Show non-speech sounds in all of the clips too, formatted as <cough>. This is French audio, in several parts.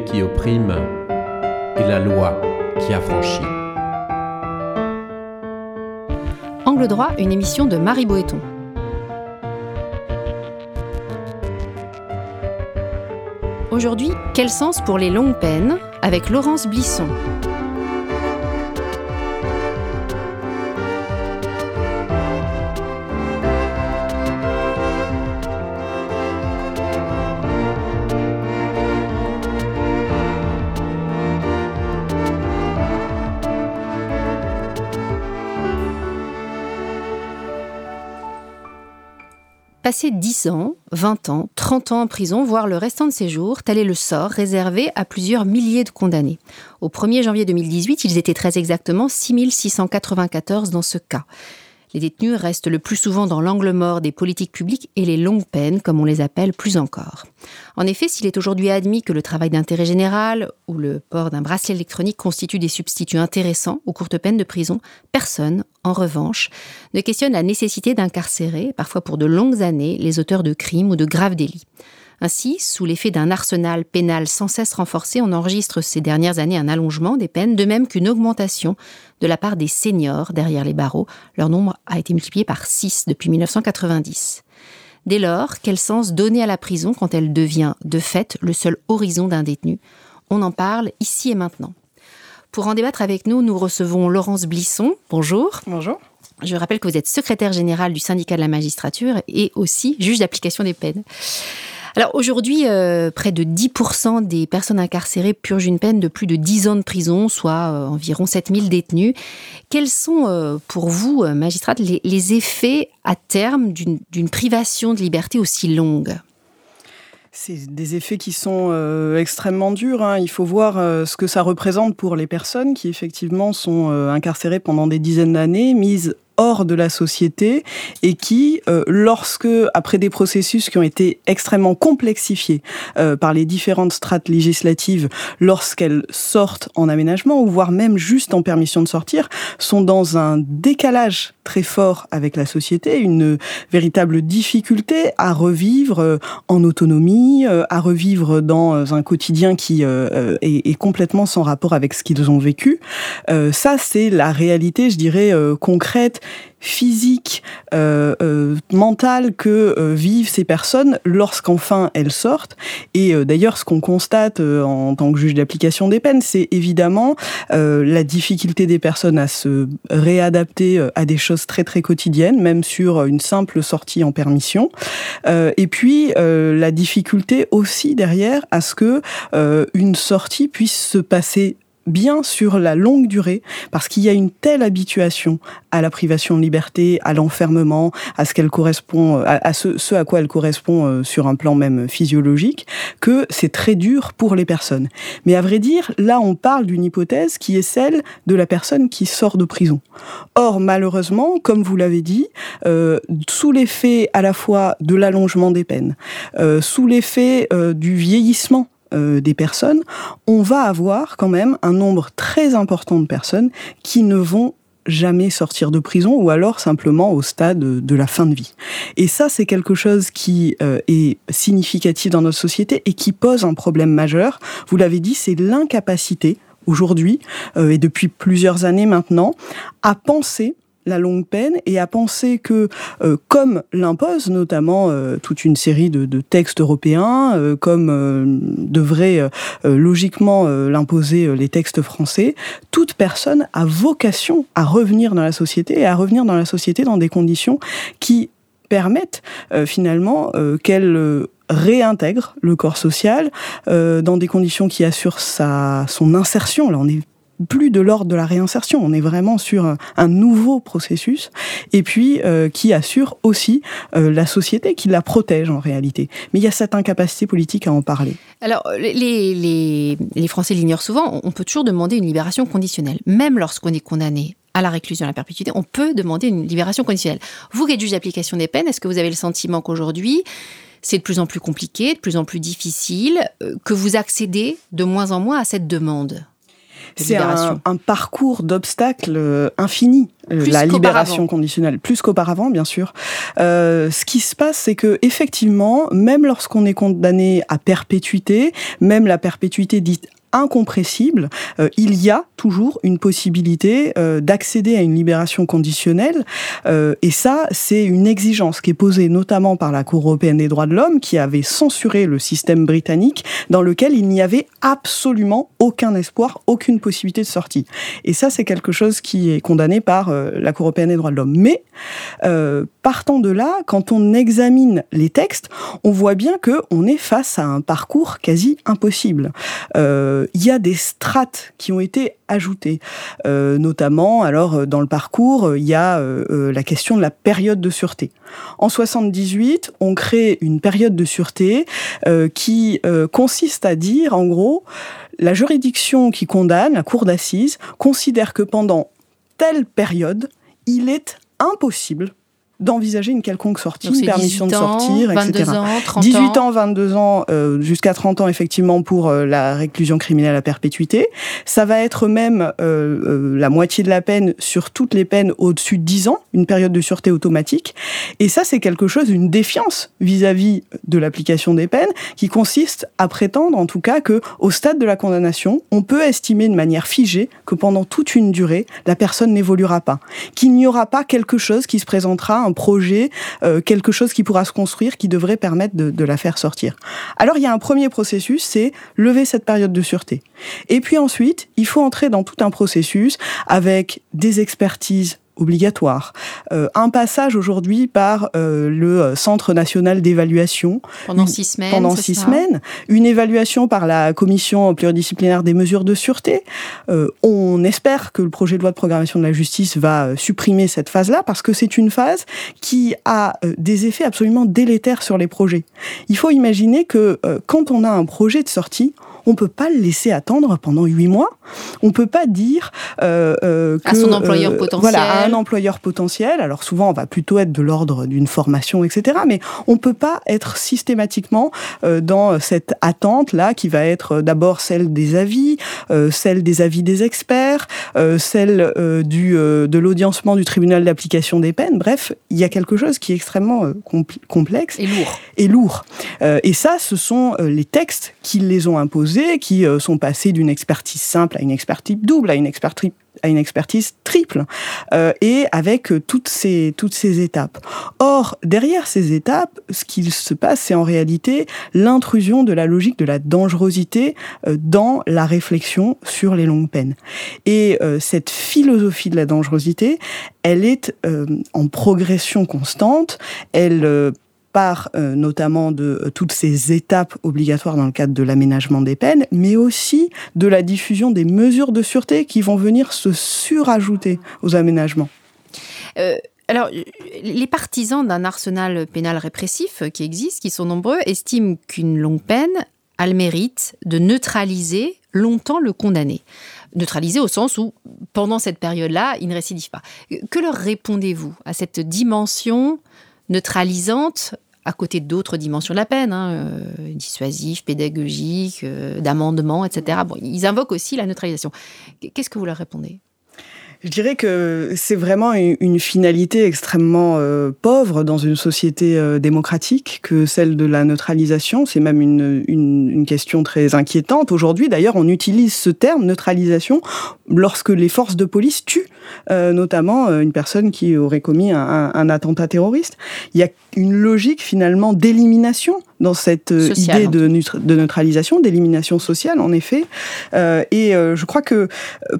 qui opprime et la loi qui affranchit. Angle droit, une émission de Marie Boéton. Aujourd'hui, quel sens pour les longues peines avec Laurence Blisson? Passer 10 ans, 20 ans, 30 ans en prison, voire le restant de ses jours, tel est le sort réservé à plusieurs milliers de condamnés. Au 1er janvier 2018, ils étaient très exactement 6694 dans ce cas. Les détenus restent le plus souvent dans l'angle mort des politiques publiques et les longues peines, comme on les appelle plus encore. En effet, s'il est aujourd'hui admis que le travail d'intérêt général ou le port d'un bracelet électronique constituent des substituts intéressants aux courtes peines de prison, personne, en revanche, ne questionne la nécessité d'incarcérer, parfois pour de longues années, les auteurs de crimes ou de graves délits. Ainsi, sous l'effet d'un arsenal pénal sans cesse renforcé, on enregistre ces dernières années un allongement des peines, de même qu'une augmentation de la part des seniors derrière les barreaux. Leur nombre a été multiplié par 6 depuis 1990. Dès lors, quel sens donner à la prison quand elle devient, de fait, le seul horizon d'un détenu? On en parle ici et maintenant. Pour en débattre avec nous, nous recevons Laurence Blisson. Bonjour. Bonjour. Je rappelle que vous êtes secrétaire général du syndicat de la magistrature et aussi juge d'application des peines. Alors aujourd'hui, euh, près de 10% des personnes incarcérées purgent une peine de plus de 10 ans de prison, soit euh, environ 7000 détenus. Quels sont euh, pour vous, magistrate, les, effets à terme d'une privation de liberté aussi longue? C'est des effets qui sont extrêmement durs. Hein. Il faut voir ce que ça représente pour les personnes qui effectivement sont incarcérées pendant des dizaines d'années, mises hors de la société et qui, euh, lorsque, après des processus qui ont été extrêmement complexifiés euh, par les différentes strates législatives, lorsqu'elles sortent en aménagement ou voire même juste en permission de sortir, sont dans un décalage très fort avec la société, une véritable difficulté à revivre euh, en autonomie, à revivre dans un quotidien qui est, est, complètement sans rapport avec ce qu'ils ont vécu. ça, c'est la réalité, je dirais, concrète physique, euh, euh, mentale que euh, vivent ces personnes lorsqu'enfin elles sortent. Et d'ailleurs, ce qu'on constate en tant que juge d'application des peines, c'est évidemment la difficulté des personnes à se réadapter à des choses très très quotidiennes, même sur une simple sortie en permission. et puis la difficulté aussi derrière à ce que une sortie puisse se passer bien sur la longue durée, parce qu'il y a une telle habituation à la privation de liberté, à l'enfermement, à ce qu'elle correspond, à, ce, à quoi elle correspond euh, sur un plan même physiologique, que c'est très dur pour les personnes. Mais à vrai dire, là, on parle d'une hypothèse qui est celle de la personne qui sort de prison. Or, malheureusement, comme vous l'avez dit, euh, sous l'effet à la fois de l'allongement des peines, euh, sous l'effet du vieillissement euh, des personnes, on va avoir quand même un nombre très important de personnes qui ne vont jamais sortir de prison ou alors simplement au stade de la fin de vie. Et ça, c'est quelque chose qui euh, est significatif dans notre société et qui pose un problème majeur. Vous l'avez dit, c'est l'incapacité aujourd'hui euh, et depuis plusieurs années maintenant à penser la longue peine et à penser que, euh, comme l'impose notamment euh, toute une série de, textes européens, euh, comme devraient logiquement l'imposer les textes français, toute personne a vocation à revenir dans la société et à revenir dans la société dans des conditions qui permettent finalement qu'elle réintègre le corps social dans des conditions qui assurent sa, son insertion. Là, on est plus de l'ordre de la réinsertion. On est vraiment sur un, nouveau processus et puis euh, qui assure aussi euh, la société, qui la protège en réalité. Mais il y a cette incapacité politique à en parler. Alors, les, les, les Français l'ignorent souvent, on peut toujours demander une libération conditionnelle, même lorsqu'on est condamné à la réclusion à la perpétuité, on peut demander une libération conditionnelle. Vous qui êtes juge d'application des peines, est-ce que vous avez le sentiment qu'aujourd'hui, c'est de plus en plus compliqué, de plus en plus difficile, euh, que vous accédez de moins en moins à cette demande? C'est un, un, parcours d'obstacles infini, la libération conditionnelle, plus qu'auparavant, bien sûr. Euh, ce qui se passe, c'est que effectivement, même lorsqu'on est condamné à perpétuité, même la perpétuité dite incompressible, euh, il y a toujours une possibilité euh, d'accéder à une libération conditionnelle. Euh, et ça, c'est une exigence qui est posée notamment par la Cour européenne des droits de l'homme, qui avait censuré le système britannique, dans lequel il n'y avait absolument aucun espoir, aucune possibilité de sortie. Et ça, c'est quelque chose qui est condamné par la Cour européenne des droits de l'homme. Mais partant de là, quand on examine les textes, on voit bien que on est face à un parcours quasi impossible. Euh, il y a des strates qui ont été ajoutées, euh, notamment alors euh, dans le parcours, il y a la question de la période de sûreté. En 78, on crée une période de sûreté qui consiste à dire, en gros, la juridiction qui condamne, la cour d'assises, considère que pendant telle période, il est impossible d'envisager une quelconque sortie, une permission de sortir, etc. 18 ans, 22 ans, euh, jusqu'à 30 ans effectivement pour euh, la réclusion criminelle à perpétuité. Ça va être même euh, la moitié de la peine sur toutes les peines au-dessus de 10 ans, une période de sûreté automatique. Et ça, c'est quelque chose, une défiance vis-à-vis de l'application des peines, qui consiste à prétendre, en tout cas, que au stade de la condamnation, on peut estimer de manière figée que pendant toute une durée, la personne n'évoluera pas, qu'il n'y aura pas quelque chose qui se présentera projet, euh, quelque chose qui pourra se construire, qui devrait permettre de, de la faire sortir. Alors il y a un premier processus, c'est lever cette période de sûreté. Et puis ensuite, il faut entrer dans tout un processus avec des expertises obligatoire. Euh, un passage aujourd'hui par euh, le Centre national d'évaluation. Pendant six semaines. Pendant six semaines. Une évaluation par la Commission pluridisciplinaire des mesures de sûreté. Euh, on espère que le projet de loi de programmation de la justice va supprimer cette phase-là parce que c'est une phase qui a des effets absolument délétères sur les projets. Il faut imaginer que quand on a un projet de sortie, on peut pas le laisser attendre pendant huit mois. On peut pas dire euh, euh, que, à son employeur euh, potentiel. Voilà, à un employeur potentiel. Alors souvent, on va plutôt être de l'ordre d'une formation, etc. Mais on peut pas être systématiquement dans cette attente là qui va être d'abord celle des avis, celle des avis des experts, celle du de l'audiencement du tribunal d'application des peines. Bref, il y a quelque chose qui est extrêmement complexe et lourd. Et lourd. et ça, ce sont les textes qui les ont imposés qui euh, sont passés d'une expertise simple à une expertise double, à une expertise à une expertise triple euh, et avec euh, toutes ces toutes ces étapes. Or derrière ces étapes, ce qu'il se passe, c'est en réalité l'intrusion de la logique de la dangerosité dans la réflexion sur les longues peines. Et cette philosophie de la dangerosité, elle est en progression constante. Elle part euh, notamment de euh, toutes ces étapes obligatoires dans le cadre de l'aménagement des peines, mais aussi de la diffusion des mesures de sûreté qui vont venir se surajouter aux aménagements. Euh, alors, les partisans d'un arsenal pénal répressif qui existe, qui sont nombreux, estiment qu'une longue peine a le mérite de neutraliser longtemps le condamné. Neutraliser au sens où, pendant cette période-là, il ne récidive pas. Que leur répondez-vous à cette dimension neutralisante à côté d'autres dimensions de la peine, hein, euh, dissuasif, pédagogique, euh, d'amendement, etc. Bon, ils invoquent aussi la neutralisation. Qu'est-ce que vous leur répondez? Je dirais que c'est vraiment une finalité extrêmement euh, pauvre dans une société euh, démocratique que celle de la neutralisation. C'est même une, une, une, question très inquiétante. Aujourd'hui, d'ailleurs, on utilise ce terme neutralisation lorsque les forces de police tuent euh, notamment une personne qui aurait commis un, un, attentat terroriste. Il y a une logique finalement d'élimination dans cette idée de, de, neutralisation, d'élimination sociale, en effet. Euh, et euh, je crois que,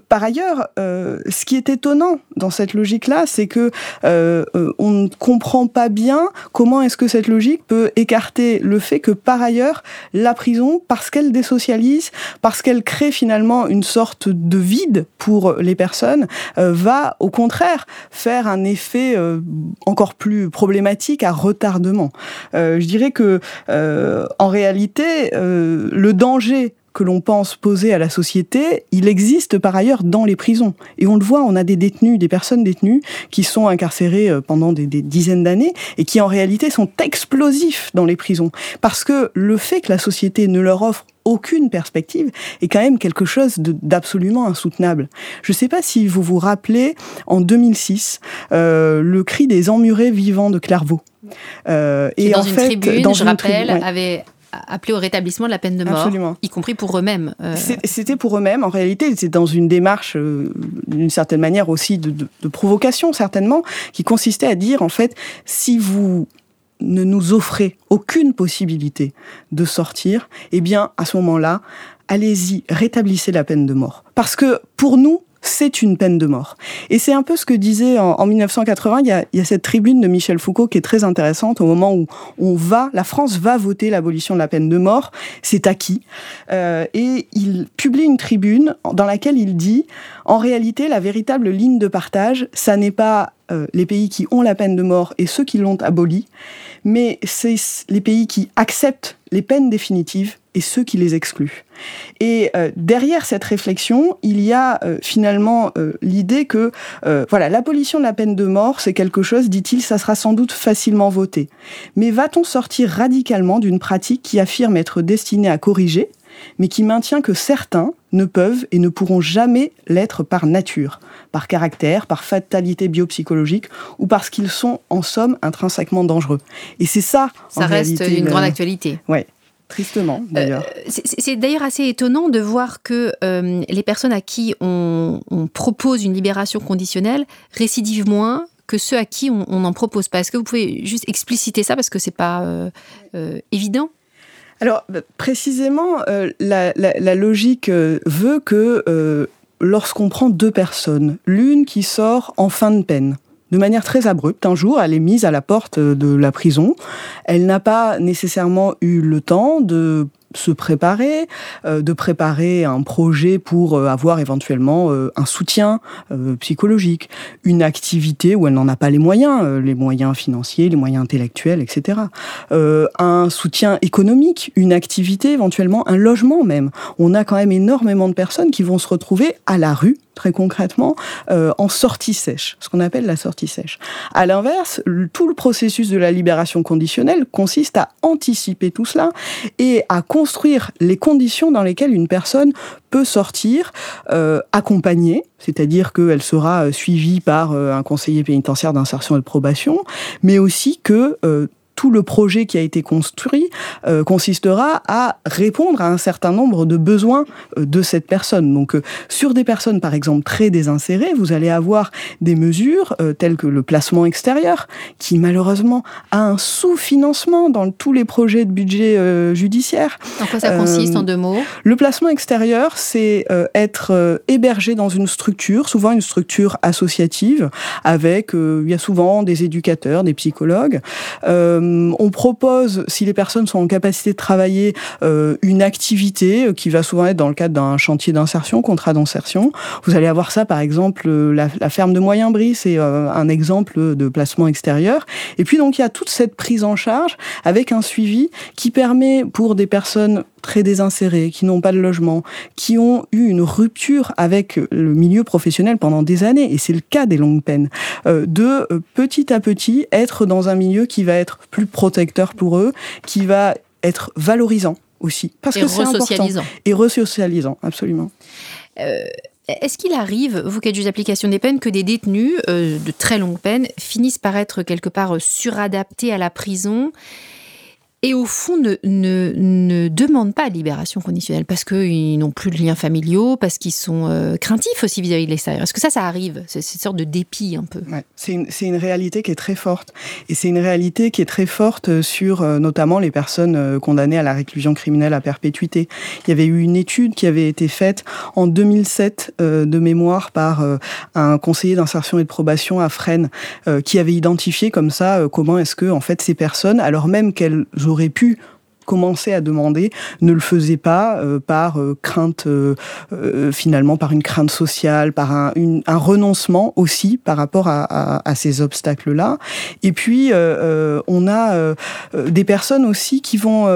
par ailleurs, euh, ce qui est étonnant dans cette logique-là, c'est que euh, euh, on ne comprend pas bien comment est-ce que cette logique peut écarter le fait que par ailleurs la prison, parce qu'elle désocialise, parce qu'elle crée finalement une sorte de vide pour les personnes, euh, va au contraire faire un effet euh, encore plus problématique à retardement. Euh, je dirais que en réalité, le danger que l'on pense poser à la société, il existe par ailleurs dans les prisons. Et on le voit, on a des détenus, des personnes détenues qui sont incarcérées euh, pendant des, des dizaines d'années et qui en réalité sont explosifs dans les prisons. Parce que le fait que la société ne leur offre aucune perspective est quand même quelque chose d'absolument insoutenable. Je ne sais pas si vous vous rappelez, en 2006, euh, le cri des emmurés vivants de Clairvaux. Euh, et dans en une fait, tribune, dans je rappelle, avait appelé au rétablissement de la peine de mort, Absolument. y compris pour eux-mêmes. Euh. C'était pour eux-mêmes. En réalité, c'était dans une démarche, euh, d'une certaine manière aussi de, de, de, provocation, certainement, qui consistait à dire, en fait, si vous ne nous offrez aucune possibilité de sortir, eh bien, à ce moment-là, allez-y, rétablissez la peine de mort. Parce que pour nous, c'est une peine de mort. Et c'est un peu ce que disait en, 1980, il y, a, il y, a, cette tribune de Michel Foucault qui est très intéressante au moment où on va, la France va voter l'abolition de la peine de mort, c'est acquis. Euh, et il publie une tribune dans laquelle il dit, en réalité, la véritable ligne de partage, ça n'est pas euh, les pays qui ont la peine de mort et ceux qui l'ont abolie, mais c'est les pays qui acceptent les peines définitives et ceux qui les excluent. Et euh, derrière cette réflexion, il y a euh, finalement l'idée que voilà, l'abolition de la peine de mort, c'est quelque chose, dit-il, ça sera sans doute facilement voté. Mais va-t-on sortir radicalement d'une pratique qui affirme être destinée à corriger, mais qui maintient que certains ne peuvent et ne pourront jamais l'être par nature, par caractère, par fatalité biopsychologique ou parce qu'ils sont en somme intrinsèquement dangereux. Et c'est ça. Ça reste une grande actualité. Ouais. Tristement, euh, d'ailleurs. c'est d'ailleurs assez étonnant de voir que euh, les personnes à qui on, propose une libération conditionnelle récidivent moins que ceux à qui on n'en propose pas. Est-ce que vous pouvez juste expliciter ça parce que c'est pas euh, évident? Alors, bah, précisément, euh, la, logique euh, veut que euh, lorsqu'on prend deux personnes, l'une qui sort en fin de peine, de manière très abrupte. Un jour, elle est mise à la porte de la prison. Elle n'a pas nécessairement eu le temps de se préparer, euh, de préparer un projet pour euh, avoir éventuellement euh, un soutien psychologique, une activité où elle n'en a pas les moyens, les moyens financiers, les moyens intellectuels, etc. un soutien économique, une activité, éventuellement un logement même. On a quand même énormément de personnes qui vont se retrouver à la rue très concrètement, en sortie sèche, ce qu'on appelle la sortie sèche. À l'inverse, tout le processus de la libération conditionnelle consiste à anticiper tout cela et à les conditions dans lesquelles une personne peut sortir euh, accompagnée, c'est-à-dire qu'elle sera euh, suivie par euh, un conseiller pénitentiaire d'insertion et de probation, mais aussi que tout le projet qui a été construit euh, consistera à répondre à un certain nombre de besoins euh, de cette personne. Donc, euh, sur des personnes, par exemple, très désinsérées, vous allez avoir des mesures telles que le placement extérieur, qui malheureusement a un sous-financement dans tous les projets de budget judiciaire. En quoi ça consiste en deux mots? Le placement extérieur, c'est être hébergé dans une structure, souvent une structure associative, avec, il y a souvent des éducateurs, des psychologues. Euh, on propose, si les personnes sont en capacité de travailler, euh, une activité euh, qui va souvent être dans le cadre d'un chantier d'insertion, contrat d'insertion. Vous allez avoir ça, par exemple, la, ferme de Moyen-Brie, c'est un exemple de placement extérieur. Et puis donc il y a toute cette prise en charge avec un suivi qui permet pour des personnes très désinsérés, qui n'ont pas de logement, qui ont eu une rupture avec le milieu professionnel pendant des années, et c'est le cas des longues peines, euh, de euh, petit à petit être dans un milieu qui va être plus protecteur pour eux, qui va être valorisant aussi, parce que c'est important. Et resocialisant, absolument. Euh, est-ce qu'il arrive, vous qui êtes juge d'application des peines, que des détenus de très longues peines finissent par être quelque part suradaptés à la prison et au fond ne, ne, ne demandent pas libération conditionnelle parce qu'ils n'ont plus de liens familiaux, parce qu'ils sont euh, craintifs aussi vis-à-vis de l'extérieur. Est-ce que ça, ça arrive C'est cette sorte de dépit un peu? Ouais, c'est une, une, réalité qui est très forte. Et c'est une réalité qui est très forte sur euh, notamment les personnes euh, condamnées à la réclusion criminelle à perpétuité. Il y avait eu une étude qui avait été faite en 2007 de mémoire par un conseiller d'insertion et de probation à Fresnes qui avait identifié comme ça comment est-ce que en fait ces personnes, alors même qu'elles auraient pu commençaient à demander ne le faisaient pas euh, par euh, crainte, euh, finalement, par une crainte sociale, par un, renoncement aussi par rapport à, à, à ces obstacles-là. Et puis, on a des personnes aussi qui vont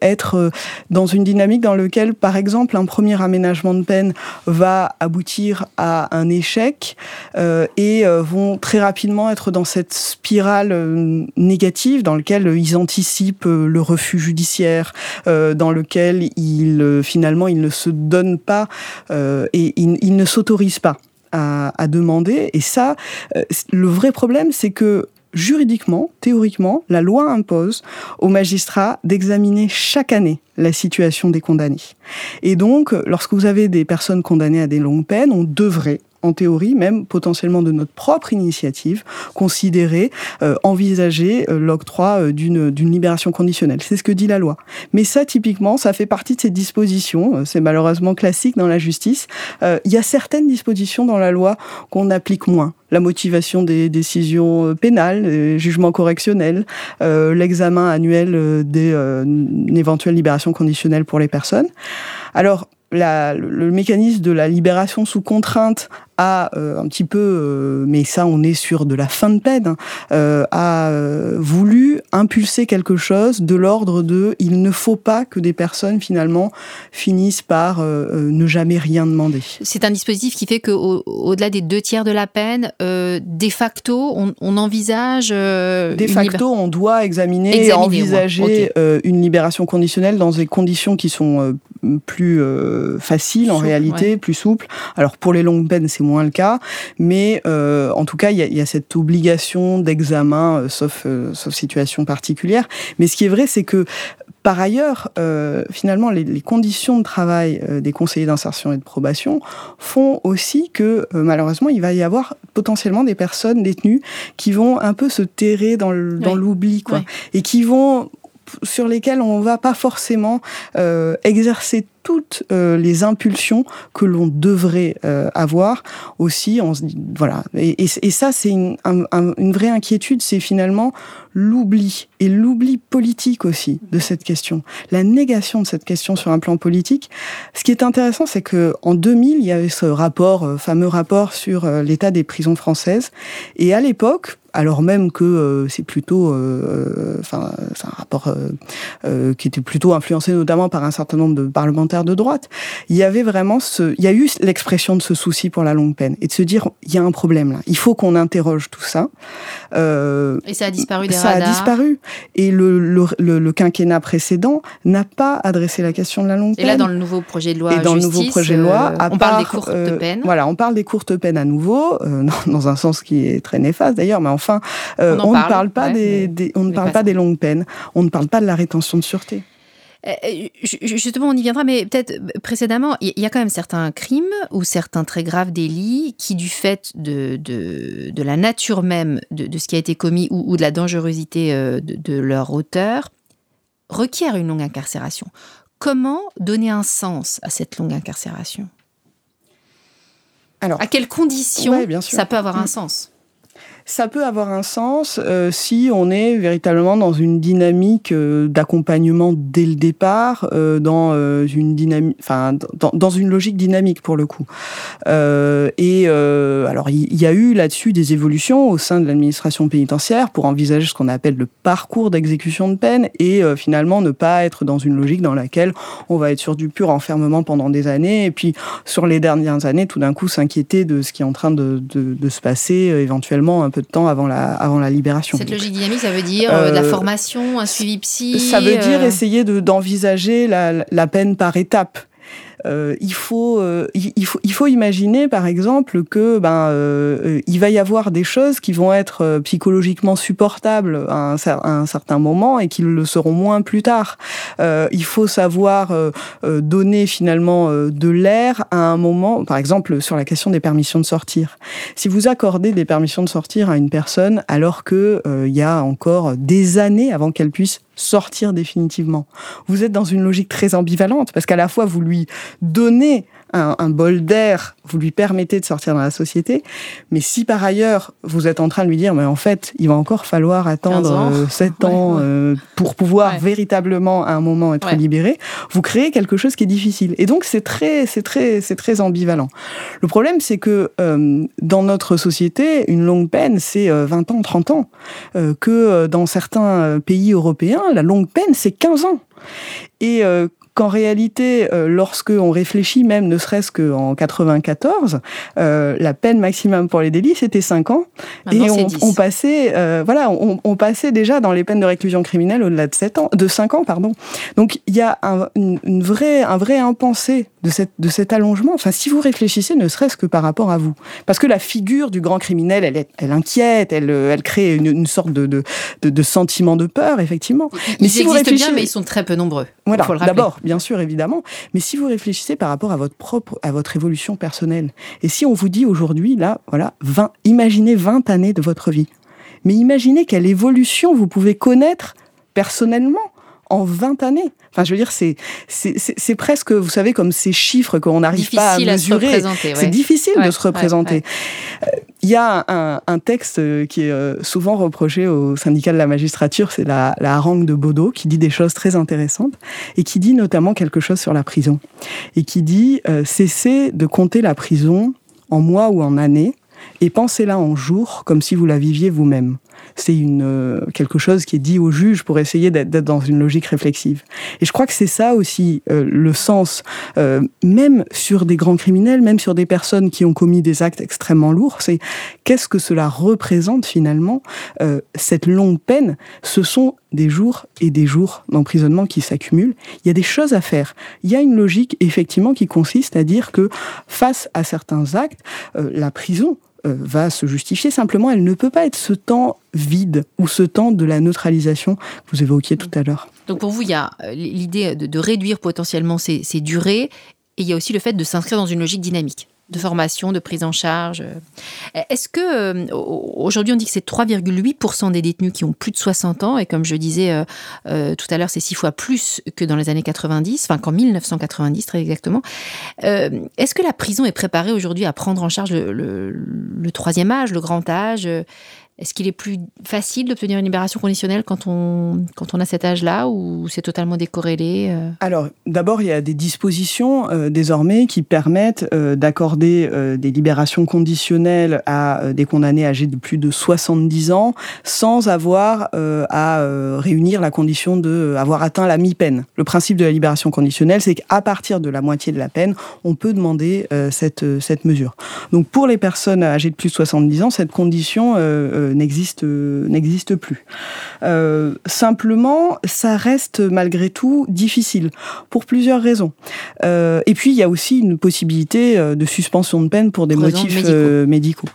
être dans une dynamique dans laquelle, par exemple, un premier aménagement de peine va aboutir à un échec et vont très rapidement être dans cette spirale négative dans laquelle ils anticipent le refus judiciaire euh, dans lequel il euh, finalement il ne se donne pas euh, et il, ne s'autorise pas à, à, demander. Et ça, le vrai problème, c'est que juridiquement, théoriquement, la loi impose aux magistrats d'examiner chaque année la situation des condamnés. Et donc, lorsque vous avez des personnes condamnées à des longues peines, on devrait en théorie, même potentiellement de notre propre initiative, considérer, euh, envisager euh, l'octroi euh, d'une d'une libération conditionnelle. C'est ce que dit la loi. Mais ça, typiquement, ça fait partie de ces dispositions. C'est malheureusement classique dans la justice. Il y a certaines dispositions dans la loi qu'on applique moins la motivation des décisions pénales, des jugements correctionnels, l'examen annuel d'une éventuelle libération conditionnelle pour les personnes. Alors, la, le mécanisme de la libération sous contrainte euh, un petit peu, euh, mais ça on est sur de la fin de peine, euh, a voulu impulser quelque chose de l'ordre de il ne faut pas que des personnes finalement finissent par ne jamais rien demander. C'est un dispositif qui fait qu'au-delà au, delà des deux tiers de la peine, de facto on, on envisage... de facto on doit examiner, et envisager une libération conditionnelle dans des conditions qui sont plus faciles en réalité, plus souples. Alors pour les longues peines c'est moins le cas. Mais euh, en tout cas, il y a, y a, cette obligation d'examen, euh, sauf, euh, sauf situation particulière. Mais ce qui est vrai, c'est que par ailleurs, euh, finalement, les, les, conditions de travail des conseillers d'insertion et de probation font aussi que, malheureusement, il va y avoir potentiellement des personnes détenues qui vont un peu se terrer dans l'oubli, quoi, et qui vont sur lesquelles on va pas forcément euh, exercer toutes euh, les impulsions que l'on devrait euh, avoir aussi. On se dit, voilà. Et, ça, c'est une, une, vraie inquiétude, c'est finalement l'oubli et l'oubli politique aussi de cette question, la négation de cette question sur un plan politique. Ce qui est intéressant, c'est que en 2000, il y avait ce rapport, euh, fameux rapport sur l'état des prisons françaises, et à l'époque, alors même que c'est plutôt, enfin, c'est un rapport qui était plutôt influencé notamment par un certain nombre de parlementaires de droite, il y avait vraiment ce, il y a eu l'expression de ce souci pour la longue peine et de se dire il y a un problème là, il faut qu'on interroge tout ça. Euh, et ça a disparu des Ça a disparu et le, le, le, quinquennat précédent n'a pas adressé la question de la longue peine. Et là dans le nouveau projet de loi, et dans le nouveau projet de loi, euh, on parle des courtes euh, peines. Voilà, on parle des courtes peines à nouveau, euh, <laughs> dans un sens qui est très néfaste d'ailleurs, mais enfin, on, on parle, ne parle pas des, des, on ne parle pas des longues peines, on ne parle pas de la rétention de sûreté. Euh, euh, justement, on y viendra, mais peut-être précédemment, il y a quand même certains crimes ou certains très graves délits qui, du fait de, de, de la nature même de, de, ce qui a été commis ou, ou de la dangerosité euh, de, de, leur auteur, requièrent une longue incarcération. Comment donner un sens à cette longue incarcération? Alors, à quelles conditions ouais, ça peut avoir un mm. sens? Ça peut avoir un sens euh, si on est véritablement dans une dynamique euh, d'accompagnement dès le départ, euh, dans une dynamique, enfin dans, une logique dynamique pour le coup. Et alors il y, a eu là-dessus des évolutions au sein de l'administration pénitentiaire pour envisager ce qu'on appelle le parcours d'exécution de peine et finalement ne pas être dans une logique dans laquelle on va être sur du pur enfermement pendant des années et puis sur les dernières années tout d'un coup s'inquiéter de ce qui est en train de se passer éventuellement un peu de temps avant la, avant la libération. Cette logique dynamique, ça veut dire euh, de la formation, un suivi psy Ça veut dire euh, essayer d'envisager la, la peine par étapes. Euh, il faut euh, il, faut il faut imaginer par exemple que ben euh, il va y avoir des choses qui vont être psychologiquement supportables à un, à un, certain moment et qui le seront moins plus tard. Il faut savoir donner finalement de l'air à un moment, par exemple sur la question des permissions de sortir. Si vous accordez des permissions de sortir à une personne alors que il y a encore des années avant qu'elle puisse sortir définitivement. Vous êtes dans une logique très ambivalente parce qu'à la fois vous lui donnez un, bol d'air, vous lui permettez de sortir dans la société. Mais si par ailleurs, vous êtes en train de lui dire, mais en fait, il va encore falloir attendre 7 euh, ans euh, pour pouvoir véritablement à un moment être libéré, vous créez quelque chose qui est difficile. Et donc, c'est très, c'est très, c'est très ambivalent. Le problème, c'est que euh, dans notre société, une longue peine, c'est 20 ans, 30 ans. que dans certains pays européens, la longue peine, c'est 15 ans. Et qu'en réalité, euh, lorsque on réfléchit même, ne serait-ce qu'en 94, euh, la peine maximum pour les délits c'était 5 ans, et on, passait, euh, voilà, on, passait déjà dans les peines de réclusion criminelle au-delà de 7 ans, de 5 ans, pardon. Donc il y a un, une, vraie, un vrai impensé de, cette, de cet allongement. Enfin, si vous réfléchissez, ne serait-ce que par rapport à vous, parce que la figure du grand criminel, elle, elle inquiète, elle, elle crée une, sorte de, de, de, sentiment de peur, effectivement. Mais ils si vous réfléchissez, bien, mais ils sont très peu nombreux. Voilà, d'abord, bien sûr, évidemment. Mais si vous réfléchissez par rapport à votre propre, à votre évolution personnelle, et si on vous dit aujourd'hui, là, voilà, 20, imaginez 20 années de votre vie. Mais imaginez quelle évolution vous pouvez connaître personnellement en 20 années. Enfin, je veux dire, c'est c'est presque, vous savez, comme ces chiffres qu'on n'arrive pas à mesurer. C'est difficile de se représenter. Euh, il y a un, texte euh, qui est euh, souvent reproché au syndicat de la magistrature, c'est la, la harangue de Baudot, qui dit des choses très intéressantes et qui dit notamment quelque chose sur la prison. Et qui dit cessez de compter la prison en mois ou en années et pensez-la en jours comme si vous la viviez vous-même c'est une euh, quelque chose qui est dit au juge pour essayer d'être dans une logique réflexive. Et je crois que c'est ça aussi euh, le sens, euh, même sur des grands criminels, même sur des personnes qui ont commis des actes extrêmement lourds, c'est qu'est-ce que cela représente finalement cette longue peine? Ce sont des jours et des jours d'emprisonnement qui s'accumulent. Il y a des choses à faire. Il y a une logique effectivement qui consiste à dire que face à certains actes, la prison euh, va se justifier. Simplement, elle ne peut pas être ce temps vide ou ce temps de la neutralisation que vous évoquiez tout à l'heure. Donc pour vous, il y a euh, l'idée de, réduire potentiellement ces, ces durées et il y a aussi le fait de s'inscrire dans une logique dynamique de formation, de prise en charge. Est-ce que euh, aujourd'hui on dit que c'est 3,8% des détenus qui ont plus de 60 ans et comme je disais euh, euh, tout à l'heure, c'est six fois plus que dans les années 90, enfin qu'en 1990 très exactement. Est-ce que la prison est préparée aujourd'hui à prendre en charge le troisième âge, le grand âge? Est-ce qu'il est plus facile d'obtenir une libération conditionnelle quand on, quand on a cet âge-là ou c'est totalement décorrélé euh Alors, d'abord, il y a des dispositions euh, désormais qui permettent euh, d'accorder des libérations conditionnelles à des condamnés âgés de plus de 70 ans sans avoir à réunir la condition de avoir atteint la mi-peine. Le principe de la libération conditionnelle, c'est qu'à partir de la moitié de la peine, on peut demander cette, cette mesure. Donc, pour les personnes âgées de plus de 70 ans, cette condition n'existe n'existe plus. Euh, simplement, ça reste malgré tout difficile pour plusieurs raisons. Euh, et puis il y a aussi une possibilité euh, de suspension de peine pour des motifs médicaux.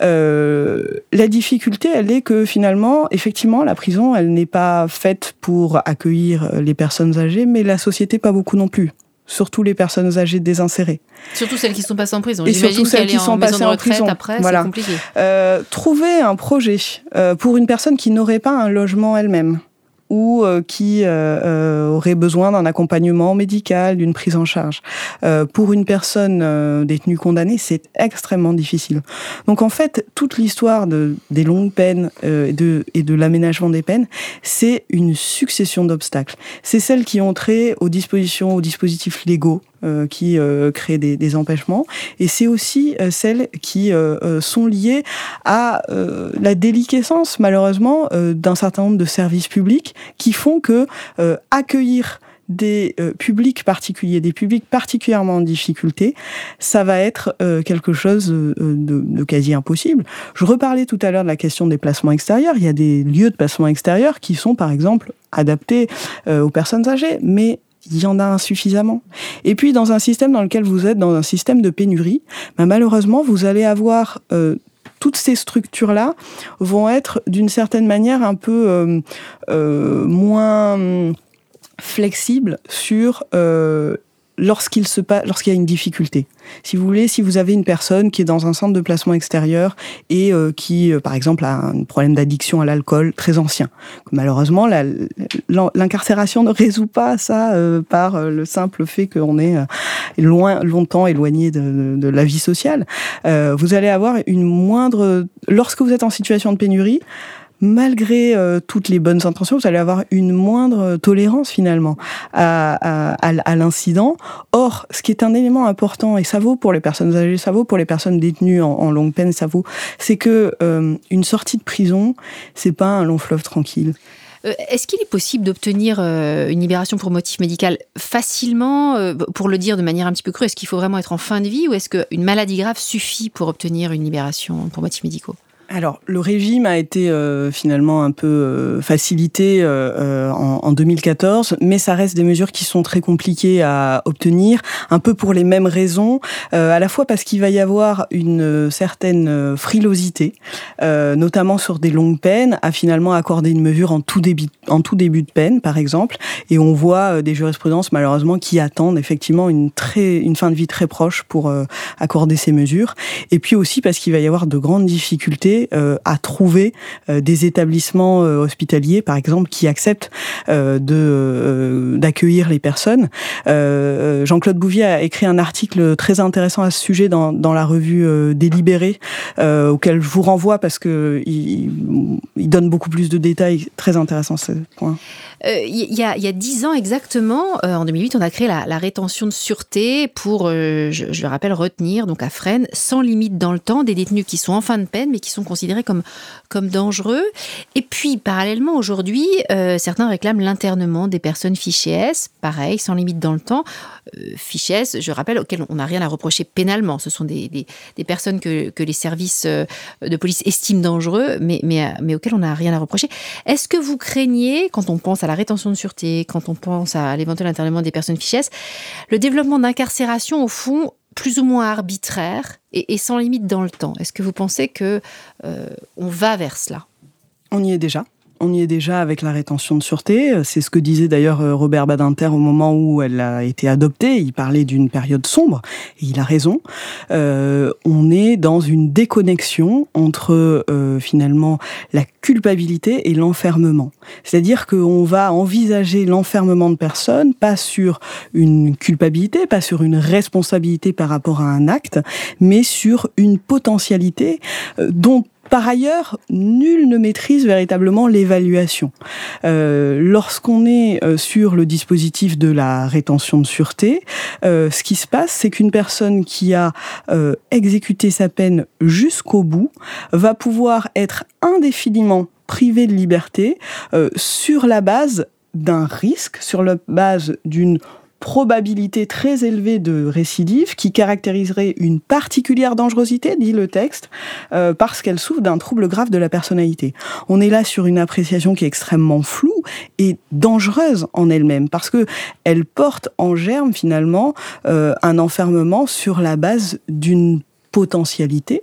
la difficulté, elle est que finalement, effectivement, la prison, elle n'est pas faite pour accueillir les personnes âgées, mais la société pas beaucoup non plus surtout les personnes âgées désinsérées. Surtout celles qui sont passées en prison. Et surtout celles qui sont passées en, prison. Après, voilà. compliqué. Euh, trouver un projet euh, pour une personne qui n'aurait pas un logement elle-même ou euh, qui euh, euh, aurait besoin d'un accompagnement médical, d'une prise en charge. pour une personne détenue condamnée, c'est extrêmement difficile. Donc en fait, toute l'histoire de, des longues peines et de, et de l'aménagement des peines, c'est une succession d'obstacles. C'est celles qui ont trait aux dispositions, aux dispositifs légaux euh, qui euh, créent des, des, empêchements, et c'est aussi euh, celles qui sont liées à la déliquescence, malheureusement, d'un certain nombre de services publics qui font que accueillir des publics particuliers, des publics particulièrement en difficulté, ça va être quelque chose de, de, quasi impossible. Je reparlais tout à l'heure de la question des placements extérieurs. Il y a des lieux de placement extérieur qui sont, par exemple, adaptés aux personnes âgées, mais il y en a insuffisamment. Et puis dans un système dans lequel vous êtes, dans un système de pénurie, bah, malheureusement, vous allez avoir euh, toutes ces structures-là vont être d'une certaine manière un peu euh, euh, moins flexibles sur lorsqu'il se lorsqu'il y a une difficulté. Si vous voulez, si vous avez une personne qui est dans un centre de placement extérieur et euh, qui, euh, par exemple, a un problème d'addiction à l'alcool très ancien, malheureusement, l'incarcération ne résout pas ça euh, par le simple fait qu'on est loin, longtemps éloigné de, de, la vie sociale. vous allez avoir une moindre, lorsque vous êtes en situation de pénurie, malgré euh, toutes les bonnes intentions, vous allez avoir une moindre tolérance finalement à, l'incident. Or, ce qui est un élément important, et ça vaut pour les personnes âgées, ça vaut pour les personnes détenues en, longue peine, ça vaut, c'est que euh, une sortie de prison, c'est pas un long fleuve tranquille. Euh, est-ce qu'il est possible d'obtenir une libération pour motif médical facilement Pour le dire de manière un petit peu crue, est-ce qu'il faut vraiment être en fin de vie ou est-ce qu'une maladie grave suffit pour obtenir une libération pour motifs médicaux? Alors, le régime a été euh, finalement un peu euh, facilité euh, en, en, 2014, mais ça reste des mesures qui sont très compliquées à obtenir, un peu pour les mêmes raisons, à la fois parce qu'il va y avoir une certaine frilosité, notamment sur des longues peines, à finalement accorder une mesure en tout début, en tout début de peine, par exemple, et on voit des jurisprudences malheureusement qui attendent effectivement une très, une fin de vie très proche pour accorder ces mesures, et puis aussi parce qu'il va y avoir de grandes difficultés euh, à trouver euh, des établissements euh, hospitaliers, par exemple, qui acceptent de d'accueillir les personnes. Jean-Claude Bouvier a écrit un article très intéressant à ce sujet dans, dans la revue Délibéré, auquel je vous renvoie parce que il, donne beaucoup plus de détails très intéressants ce point. Il y, a, il y a dix ans exactement, en 2008, on a créé la, la rétention de sûreté pour, je, je, le rappelle, retenir donc à Fresnes, sans limite dans le temps, des détenus qui sont en fin de peine mais qui sont considérés comme, comme dangereux. Et puis, parallèlement, aujourd'hui, euh, certains réclament l'internement des personnes fichées S, pareil, sans limite dans le temps. Euh, fichées S, je rappelle, auxquelles on n'a rien à reprocher pénalement. Ce sont des, des, personnes que, que, les services euh, de police estiment dangereux, mais, mais, mais auxquelles on n'a rien à reprocher. Est-ce que vous craignez, quand on pense à la rétention de sûreté, quand on pense à l'éventuel internement des personnes fichées S, le développement d'incarcération, au fond, plus ou moins arbitraire et, sans limite dans le temps. Est-ce que vous pensez que euh, on va vers cela? On y est déjà. On y est déjà avec la rétention de sûreté. C'est ce que disait d'ailleurs euh, Robert Badinter au moment où elle a été adoptée. Il parlait d'une période sombre et il a raison. Euh, on est dans une déconnexion entre euh, finalement la culpabilité et l'enfermement. C'est-à-dire qu'on va envisager l'enfermement de personnes pas sur une culpabilité, pas sur une responsabilité par rapport à un acte, mais sur une potentialité dont par ailleurs, nul ne maîtrise véritablement l'évaluation. Euh, lorsqu'on est euh, sur le dispositif de la rétention de sûreté, euh, ce qui se passe, c'est qu'une personne qui a exécuté sa peine jusqu'au bout va pouvoir être indéfiniment privée de liberté sur la base d'un risque, sur la base d'une probabilité très élevée de récidive qui caractériserait une particulière dangerosité, dit le texte, euh, parce qu'elle souffre d'un trouble grave de la personnalité. On est là sur une appréciation qui est extrêmement floue et dangereuse en elle-même, parce que elle porte en germe finalement euh, un enfermement sur la base d'une potentialité.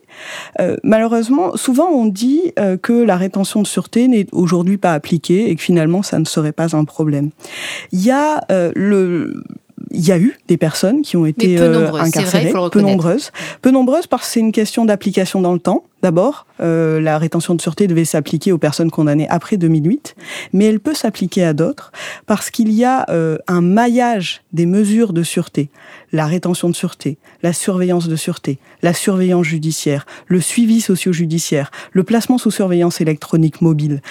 Euh, malheureusement, souvent on dit euh, que la rétention de sûreté n'est aujourd'hui pas appliquée et que finalement ça ne serait pas un problème. Il y a euh, le il y a eu des personnes qui ont été peu incarcérées, peu nombreuses, peu nombreuses parce que c'est une question d'application dans le temps. D'abord, euh, la rétention de sûreté devait s'appliquer aux personnes condamnées après 2008, mais elle peut s'appliquer à d'autres parce qu'il y a euh, un maillage des mesures de sûreté, la rétention de sûreté, la surveillance de sûreté, la surveillance judiciaire, le suivi socio-judiciaire, le placement sous surveillance électronique mobile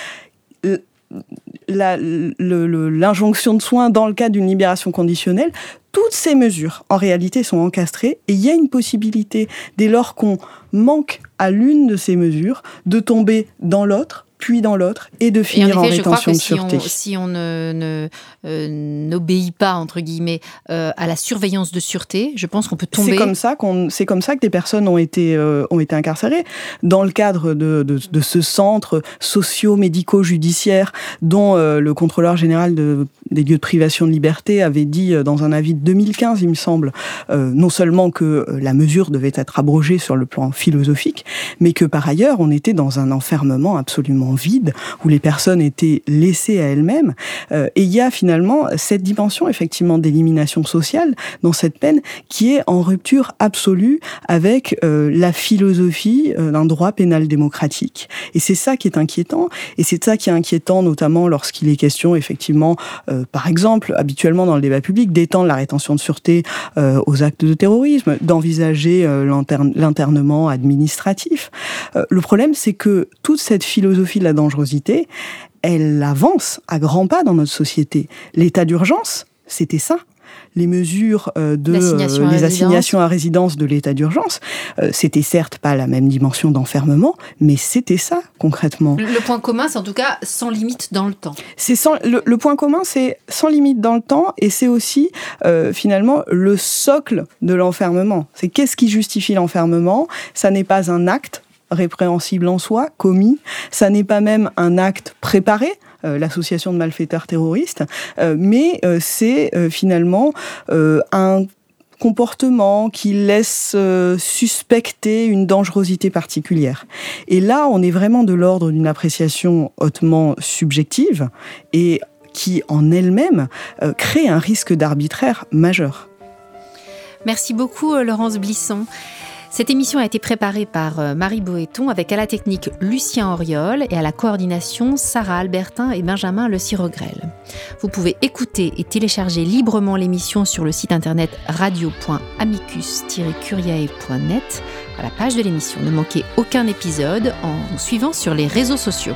l'injonction de soins dans le cas d'une libération conditionnelle, toutes ces mesures, en réalité, sont encastrées et il y a une possibilité, dès lors qu'on manque à l'une de ces mesures, de tomber dans l'autre puis dans l'autre, et de finir en, rétention de sûreté. si on euh, n'obéit pas entre guillemets euh, à la surveillance de sûreté, je pense qu'on peut tomber. C'est comme ça qu'on, c'est comme ça que des personnes ont été euh, ont été incarcérées dans le cadre de, de, ce centre socio-médico-judiciaire dont le contrôleur général de, des lieux de privation de liberté avait dit dans un avis de 2015, il me semble, non seulement que la mesure devait être abrogée sur le plan philosophique, mais que par ailleurs on était dans un enfermement absolument vide où les personnes étaient laissées à elles-mêmes. et il y a finalement cette dimension effectivement d'élimination sociale dans cette peine qui est en rupture absolue avec la philosophie d'un droit pénal démocratique. Et c'est ça qui est inquiétant. Et c'est ça qui est inquiétant, notamment lorsqu'il est question, effectivement, euh, par exemple, habituellement dans le débat public, d'étendre la rétention de sûreté euh, aux actes de terrorisme, d'envisager euh, l'internement administratif. le problème, c'est que toute cette philosophie de la dangerosité, elle avance à grands pas dans notre société. L'état d'urgence, c'était ça les mesures euh, de euh, les assignations à résidence de l'état d'urgence, euh, c'était certes pas la même dimension d'enfermement, mais c'était ça concrètement. Le point commun, c'est en tout cas sans limite dans le temps. C'est sans le, point commun, c'est sans limite dans le temps, et c'est aussi finalement le socle de l'enfermement. C'est qu'est-ce qui justifie l'enfermement? Ça n'est pas un acte répréhensible en soi, commis. Ça n'est pas même un acte préparé. Euh, l'association de malfaiteurs terroristes, euh, mais euh, c'est finalement un comportement qui laisse suspecter une dangerosité particulière. Et là, on est vraiment de l'ordre d'une appréciation hautement subjective et qui, en elle-même, crée un risque d'arbitraire majeur. Merci beaucoup, Laurence Blisson. Cette émission a été préparée par euh, Marie Boéton avec à la technique Lucien Auriol et à la coordination Sarah Albertin et Benjamin Le Cirogrel. Vous pouvez écouter et télécharger librement l'émission sur le site internet radio.amicus-curiae.net à la page de l'émission. Ne manquez aucun épisode en suivant sur les réseaux sociaux.